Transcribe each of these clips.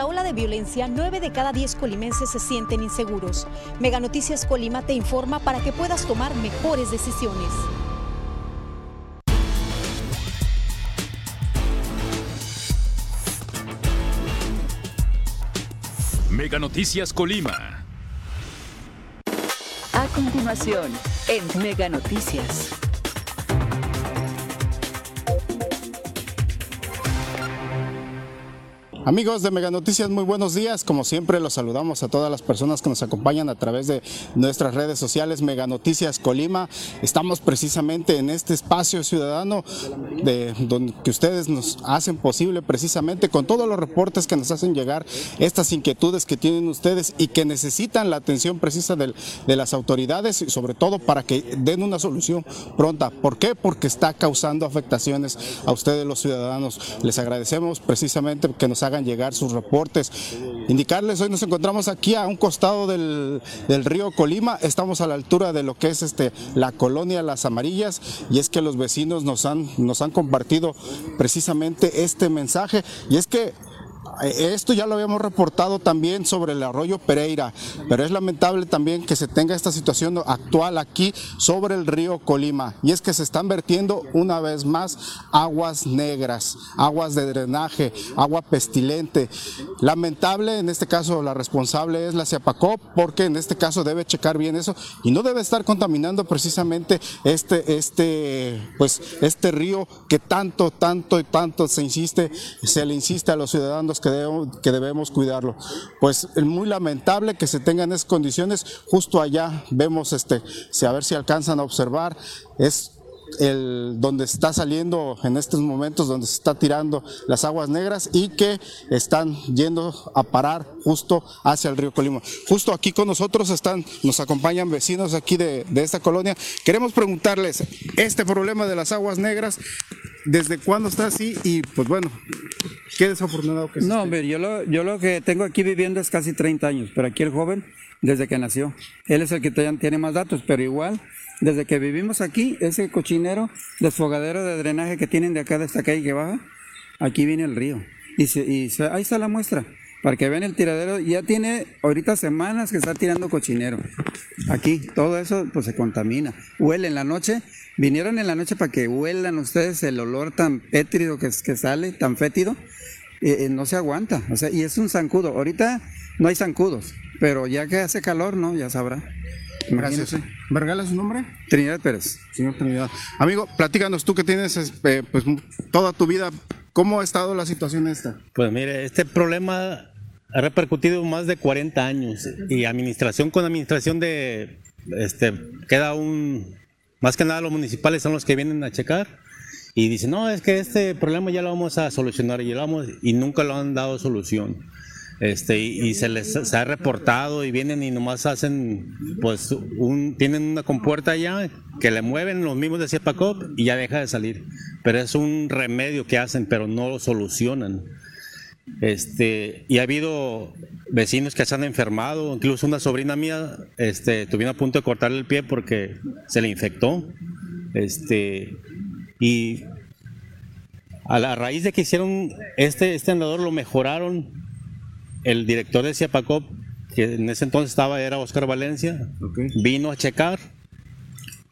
La ola de violencia, 9 de cada 10 colimenses se sienten inseguros. Mega Noticias Colima te informa para que puedas tomar mejores decisiones. Mega Noticias Colima. A continuación, en Mega Noticias. Amigos de Mega Noticias, muy buenos días. Como siempre, los saludamos a todas las personas que nos acompañan a través de nuestras redes sociales Mega Noticias Colima. Estamos precisamente en este espacio ciudadano de donde que ustedes nos hacen posible precisamente con todos los reportes que nos hacen llegar estas inquietudes que tienen ustedes y que necesitan la atención precisa de, de las autoridades y sobre todo para que den una solución pronta. ¿Por qué? Porque está causando afectaciones a ustedes los ciudadanos. Les agradecemos precisamente que nos hagan hagan llegar sus reportes. Indicarles, hoy nos encontramos aquí a un costado del, del, río Colima, estamos a la altura de lo que es este, la colonia Las Amarillas. Y es que los vecinos nos han, nos han compartido precisamente este mensaje. Y es que esto ya lo habíamos reportado también sobre el arroyo Pereira, pero es lamentable también que se tenga esta situación actual aquí sobre el río Colima, y es que se están vertiendo una vez más aguas negras, aguas de drenaje, agua pestilente. Lamentable, en este caso la responsable es la Ciapacop, porque en este caso debe checar bien eso y no debe estar contaminando precisamente este, este, pues, este río que tanto, tanto y tanto se insiste, se le insiste a los ciudadanos que debemos, que debemos cuidarlo. Pues es muy lamentable que se tengan esas condiciones. Justo allá vemos, este, si a ver si alcanzan a observar, es el, donde está saliendo en estos momentos, donde se está tirando las aguas negras y que están yendo a parar justo hacia el río Colima. Justo aquí con nosotros están, nos acompañan vecinos aquí de, de esta colonia. Queremos preguntarles, este problema de las aguas negras, ¿desde cuándo está así? Y pues bueno, qué desafortunado que es. No, hombre, yo lo, yo lo que tengo aquí viviendo es casi 30 años, pero aquí el joven, desde que nació, él es el que tiene más datos, pero igual desde que vivimos aquí, ese cochinero, desfogadero de drenaje que tienen de acá de esta calle que baja, aquí viene el río. Y, ahí está la muestra, para que vean el tiradero. Ya tiene ahorita semanas que está tirando cochinero. Aquí, todo eso pues se contamina. Huele en la noche. Vinieron en la noche para que huelan ustedes el olor tan pétrido que, que sale, tan fétido. Eh, eh, no se aguanta. O sea, y es un zancudo. Ahorita no hay zancudos, pero ya que hace calor, ¿no? Ya sabrá. Gracias. ¿Vergala su nombre? Trinidad Pérez. Señor Trinidad. Amigo, platícanos tú que tienes este, pues, toda tu vida, ¿cómo ha estado la situación esta? Pues mire, este problema ha repercutido más de 40 años y administración con administración de, este, queda un, más que nada los municipales son los que vienen a checar y dicen, no, es que este problema ya lo vamos a solucionar y, lo vamos, y nunca lo han dado solución. Este, y, se les se ha reportado y vienen y nomás hacen, pues, un, tienen una compuerta allá que le mueven los mismos de Ciepacop y ya deja de salir. Pero es un remedio que hacen, pero no lo solucionan. Este, y ha habido vecinos que se han enfermado, incluso una sobrina mía este, tuvieron a punto de cortarle el pie porque se le infectó. Este, y a la raíz de que hicieron este, este andador, lo mejoraron. El director de Ciapacop, que en ese entonces estaba, era Oscar Valencia, vino a checar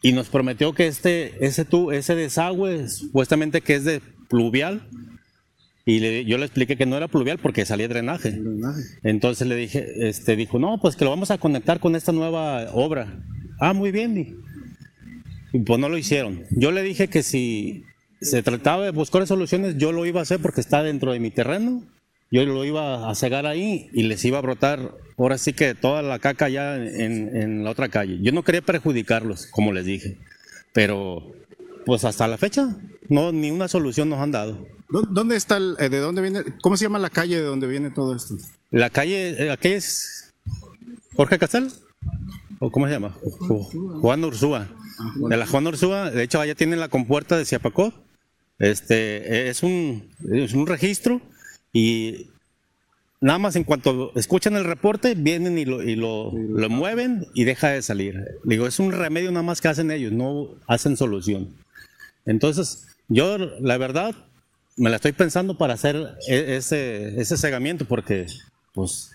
y nos prometió que este, ese, ese desagüe, supuestamente que es de pluvial, y yo le expliqué que no era pluvial porque salía drenaje. Entonces le dije, este, dijo, no, pues que lo vamos a conectar con esta nueva obra. Ah, muy bien. Y pues no lo hicieron. Yo le dije que si se trataba de buscar soluciones, yo lo iba a hacer porque está dentro de mi terreno yo lo iba a cegar ahí y les iba a brotar ahora sí que toda la caca ya en, la otra calle. Yo no quería perjudicarlos, como les dije, pero pues hasta la fecha no ni una solución nos han dado. ¿Dónde está el, eh, de dónde viene, cómo se llama la calle de donde viene todo esto? La calle, eh, aquella es Jorge Castel, o cómo se llama, Juan Ursúa. De la Juan Ursúa, de hecho allá tienen la compuerta de Ciapacó. Este es un, es un registro y nada más en cuanto escuchan el reporte, vienen y lo, y lo, lo, mueven y deja de salir. Digo, es un remedio nada más que hacen ellos, no hacen solución. Entonces, yo la verdad, me la estoy pensando para hacer e- ese, ese cegamiento porque pues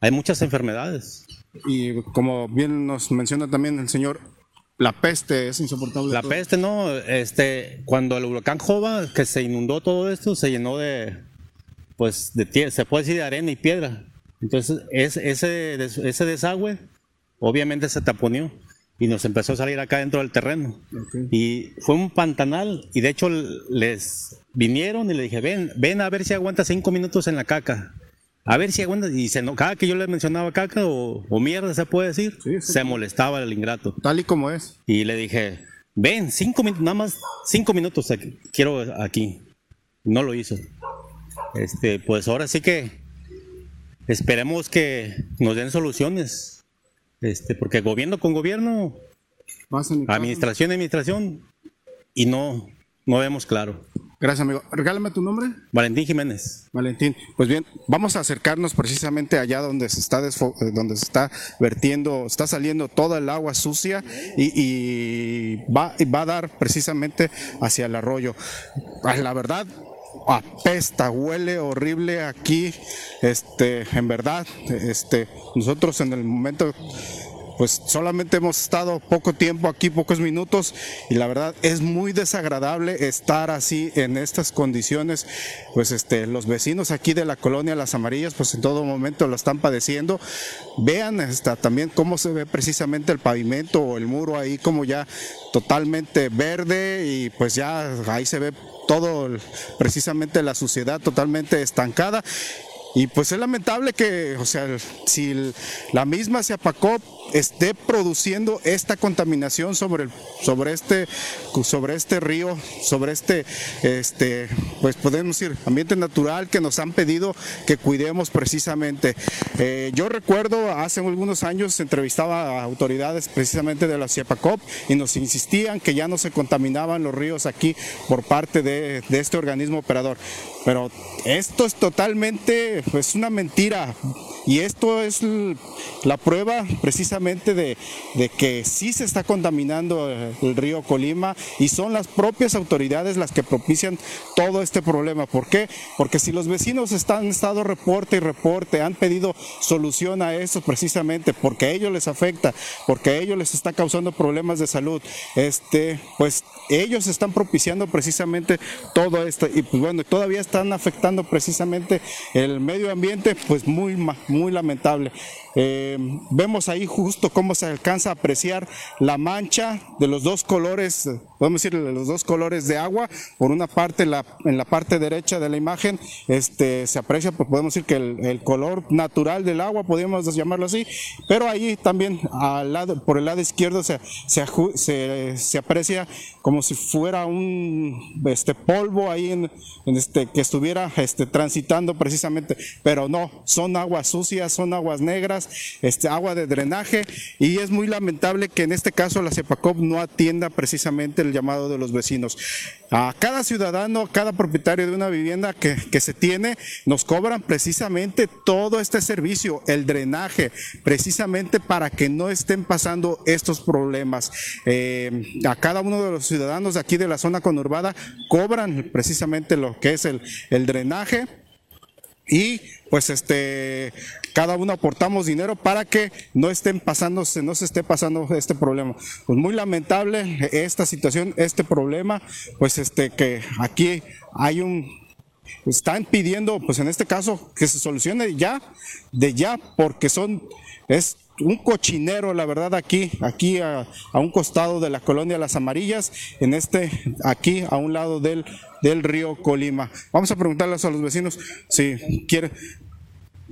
hay muchas enfermedades. Y como bien nos menciona también el señor, la peste es insoportable. La Todo. peste, no, este, cuando el huracán Jova, que se inundó todo esto, se llenó de, pues, de se puede decir de arena y piedra. Entonces, es, ese, ese desagüe, obviamente se taponeó y nos empezó a salir acá dentro del terreno. Y fue un pantanal y de hecho les vinieron y le dije, ven, ven a ver si aguanta cinco minutos en la caca. A ver si aguanta. Y se, no- cada que yo le mencionaba caca o, o mierda, se puede decir, Sí, sí. se molestaba el ingrato. Tal y como es. Y le dije, ven, cinco minutos, nada más cinco minutos aquí, quiero aquí. No lo hizo. Este, pues ahora sí que esperemos que nos den soluciones. Este, porque gobierno con gobierno, administración administración, y no, no vemos claro. Gracias, amigo. Regálame tu nombre. Valentín Jiménez. Valentín, pues bien, vamos a acercarnos precisamente allá donde se está eh, donde se está vertiendo, está saliendo toda el agua sucia y, y va, y va a dar precisamente hacia el arroyo. La verdad, apesta, huele horrible aquí. Este, en verdad, este, nosotros en el momento pues solamente hemos estado poco tiempo aquí, pocos minutos, y la verdad es muy desagradable estar así en estas condiciones. Pues este, los vecinos aquí de la colonia Las Amarillas, pues en todo momento lo están padeciendo. Vean hasta también cómo se ve precisamente el pavimento o el muro ahí como ya totalmente verde y pues ya ahí se ve todo precisamente la suciedad totalmente estancada. Y pues es lamentable que, o sea, si la misma Ciapacop esté produciendo esta contaminación sobre sobre este sobre este río, sobre este este pues podemos decir ambiente natural que nos han pedido que cuidemos precisamente. Eh, yo recuerdo hace algunos años entrevistaba a autoridades precisamente de la Ciapacop y nos insistían que ya no se contaminaban los ríos aquí por parte de, de este organismo operador. Pero esto es totalmente pues una mentira y esto es la prueba precisamente de, que sí se está contaminando eh, el río Colima y son las propias autoridades las que propician todo este problema. ¿Por qué? Porque si los vecinos están estado reporte y reporte, han pedido solución a eso precisamente porque a ellos les afecta, porque a ellos les está causando problemas de salud, este, pues ellos están propiciando precisamente todo esto y pues bueno, todavía están afectando precisamente el medio ambiente, pues muy, muy lamentable. Eh, vemos ahí justo cómo se alcanza a apreciar la mancha de los dos colores, podemos decir de los dos colores de agua. Por una parte, en la parte derecha de la imagen, este, se aprecia, pues podemos decir que el, color natural del agua, podríamos llamarlo así, pero ahí también al lado, por el lado izquierdo se, se, aprecia como si fuera un este polvo ahí este que estuviera transitando precisamente, pero no, son aguas sucias, son aguas negras, agua de drenaje y es muy lamentable que en este caso la CEPACOP no atienda precisamente el llamado de los vecinos. A cada ciudadano, a cada propietario de una vivienda que, que se tiene, nos cobran precisamente todo este servicio, el drenaje, precisamente para que no estén pasando estos problemas. Eh, a cada uno de los ciudadanos de aquí de la zona conurbada cobran precisamente lo que es el, el drenaje y pues este cada uno aportamos dinero para que no estén pasándose, no se esté pasando este problema. Pues muy lamentable esta situación, este problema, pues este que aquí hay un están pidiendo, pues en este caso, que se solucione ya, de ya, porque son, es un cochinero, la verdad, aquí, aquí a, un costado de la colonia Las Amarillas, en este, aquí a un lado del, del río Colima. Vamos a preguntarles a los vecinos si quieren.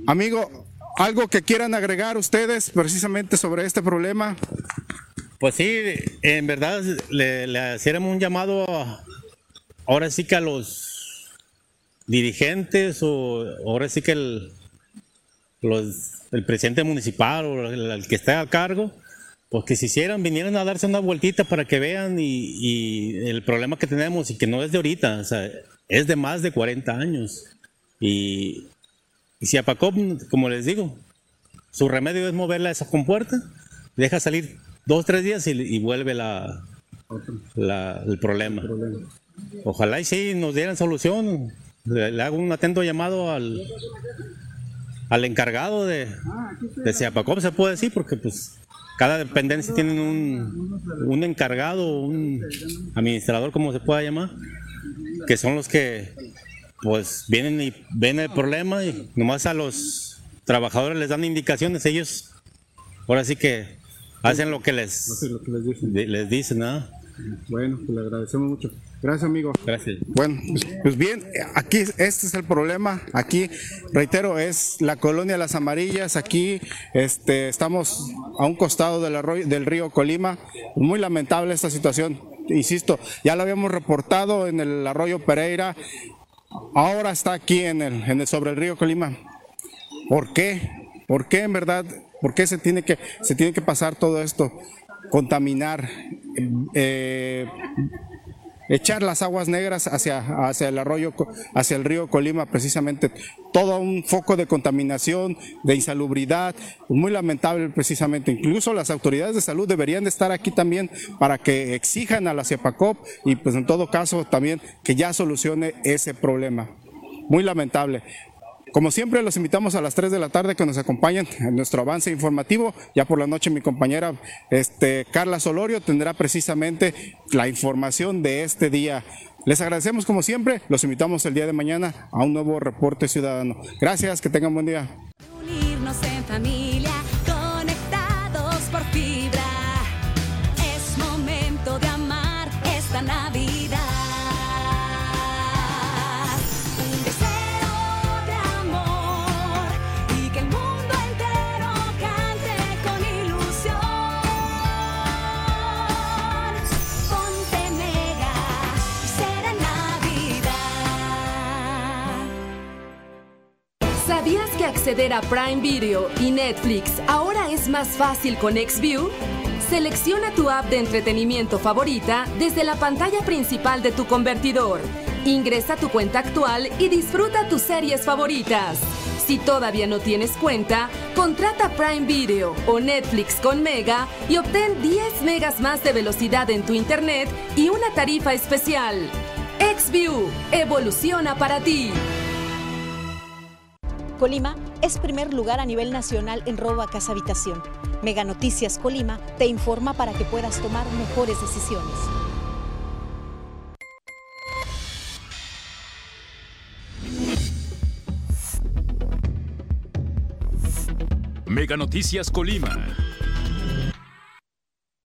Amigo, algo que quieran agregar ustedes precisamente sobre este problema. Pues sí, en verdad le, le un llamado a- ahora sí que a los dirigentes o ahora sí que el, los- el presidente municipal o el, que esté a cargo, pues que si hicieran, vinieran a darse una vueltita para que vean y, el problema que tenemos y que no es de ahorita, o sea, es de más de 40 años. Y, y si Apacop, como les digo, su remedio es moverla a esa compuerta, deja salir dos, tres días y, vuelve la, la- el problema. ojalá y sí nos dieran solución. Le, le hago un atento llamado al, al encargado de, de Ciapacop, se puede decir, porque pues cada dependencia tiene un, un encargado, un administrador, como se pueda llamar, que son los que pues vienen y ven el problema y nomás a los trabajadores les dan indicaciones, ellos ahora sí que hacen lo que les, les dicen. les dicen, ¿no? Bueno, pues le agradecemos mucho. Gracias, amigo. Gracias. Bueno, pues, pues bien, aquí este es el problema. Aquí, reitero, es la colonia Las Amarillas. Aquí este, estamos a un costado del, arroyo, del río Colima. Muy lamentable esta situación. Insisto, ya lo habíamos reportado en el arroyo Pereira. Ahora está aquí en el, en el- sobre el río Colima. ¿Por qué? ¿Por qué en verdad? ¿Por qué se tiene que, se tiene que pasar todo esto? Contaminar, eh, echar las aguas negras hacia, hacia el arroyo, hacia el río Colima, precisamente todo un foco de contaminación, de insalubridad, muy lamentable precisamente. Incluso las autoridades de salud deberían de estar aquí también para que exijan a la CEPACOP y pues en todo caso también que ya solucione ese problema. Muy lamentable. Como siempre, los invitamos a las 3 de la tarde que nos acompañen en nuestro avance informativo. Ya por la noche mi compañera este, Carla Solorio tendrá precisamente la información de este día. Les agradecemos como siempre, los invitamos el día de mañana a un nuevo reporte ciudadano. Gracias, que tengan buen día. ¿Sabías que acceder a Prime Video y Netflix ahora es más fácil con XView? Selecciona tu app de entretenimiento favorita desde la pantalla principal de tu convertidor. Ingresa tu cuenta actual y disfruta tus series favoritas. Si todavía no tienes cuenta, contrata Prime Video o Netflix con Mega y obtén 10 megas más de velocidad en tu internet y una tarifa especial. XView, evoluciona para ti. Colima es primer lugar a nivel nacional en robo a casa habitación. Mega Noticias Colima te informa para que puedas tomar mejores decisiones. Mega Noticias Colima.